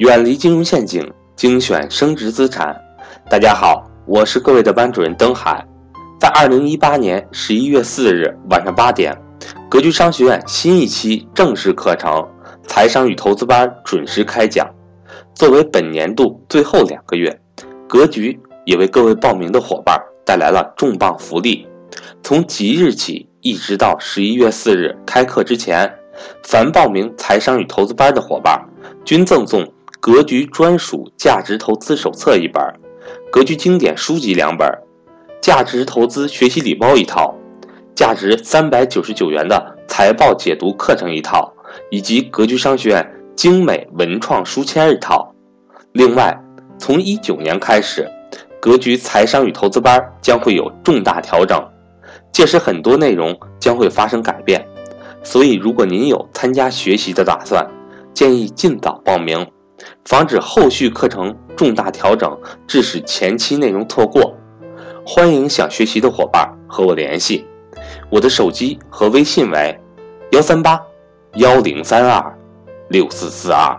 远离金融陷阱，精选升值资产。大家好，我是各位的班主任登海。在二零一八年十一月四日晚上八点，格局商学院新一期正式课程《财商与投资班》准时开讲。作为本年度最后两个月，格局也为各位报名的伙伴带来了重磅福利。从即日起，一直到十一月四日开课之前，凡报名财商与投资班的伙伴，均赠送格局专属价值投资手册一本，格局经典书籍两本，价值投资学习礼包一套，价值三百九十九元的财报解读课程一套，以及格局商学院精美文创书签一套。另外，从一九年开始，格局财商与投资班将会有重大调整。届时很多内容将会发生改变，所以如果您有参加学习的打算，建议尽早报名，防止后续课程重大调整，致使前期内容错过。欢迎想学习的伙伴和我联系，我的手机和微信为幺三八幺零三二六四四二。